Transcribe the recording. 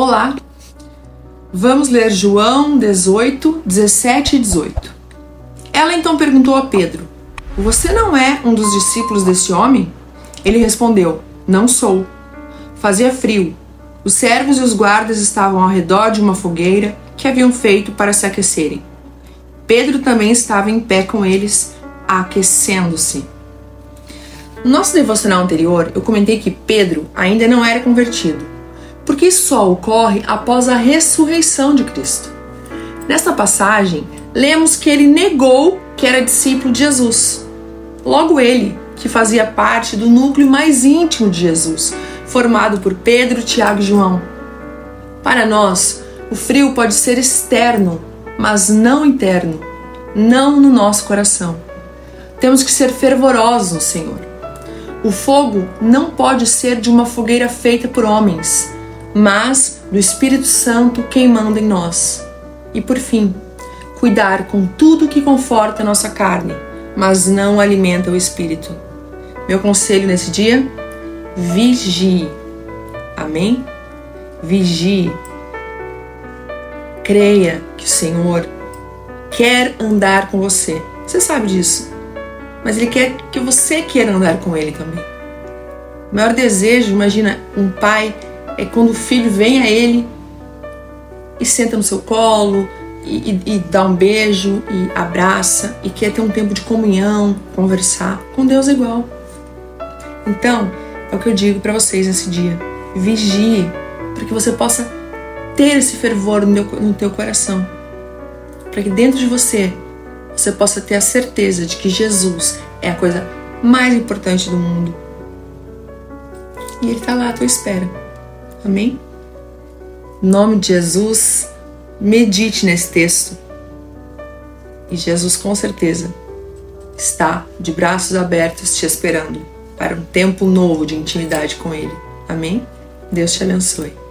Olá! Vamos ler João 18, 17 e 18. Ela então perguntou a Pedro: Você não é um dos discípulos desse homem? Ele respondeu: Não sou. Fazia frio. Os servos e os guardas estavam ao redor de uma fogueira que haviam feito para se aquecerem. Pedro também estava em pé com eles, aquecendo-se. No nosso devocional anterior, eu comentei que Pedro ainda não era convertido, porque só ocorre após a ressurreição de Cristo. Nesta passagem, lemos que ele negou que era discípulo de Jesus. Logo ele, que fazia parte do núcleo mais íntimo de Jesus, formado por Pedro, Tiago e João. Para nós, o frio pode ser externo, mas não interno, não no nosso coração. Temos que ser fervorosos no Senhor. O fogo não pode ser de uma fogueira feita por homens, mas do Espírito Santo queimando em nós. E por fim, cuidar com tudo que conforta a nossa carne, mas não alimenta o espírito. Meu conselho nesse dia: vigie. Amém? Vigie. Creia que o Senhor quer andar com você. Você sabe disso mas ele quer que você queira andar com ele também. O maior desejo, imagina, um pai é quando o filho vem a ele e senta no seu colo e, e, dá um beijo e abraça e quer ter um tempo de comunhão, conversar. Com Deus é igual. Então, é o que eu digo para vocês nesse dia. Vigie para que você possa ter esse fervor no teu, no teu coração. Para que dentro de você você possa ter a certeza de que Jesus é a coisa mais importante do mundo. E Ele está lá à tua espera. Amém? Em nome de Jesus, medite nesse texto. E Jesus, com certeza, está de braços abertos te esperando para um tempo novo de intimidade com Ele. Amém? Deus te abençoe.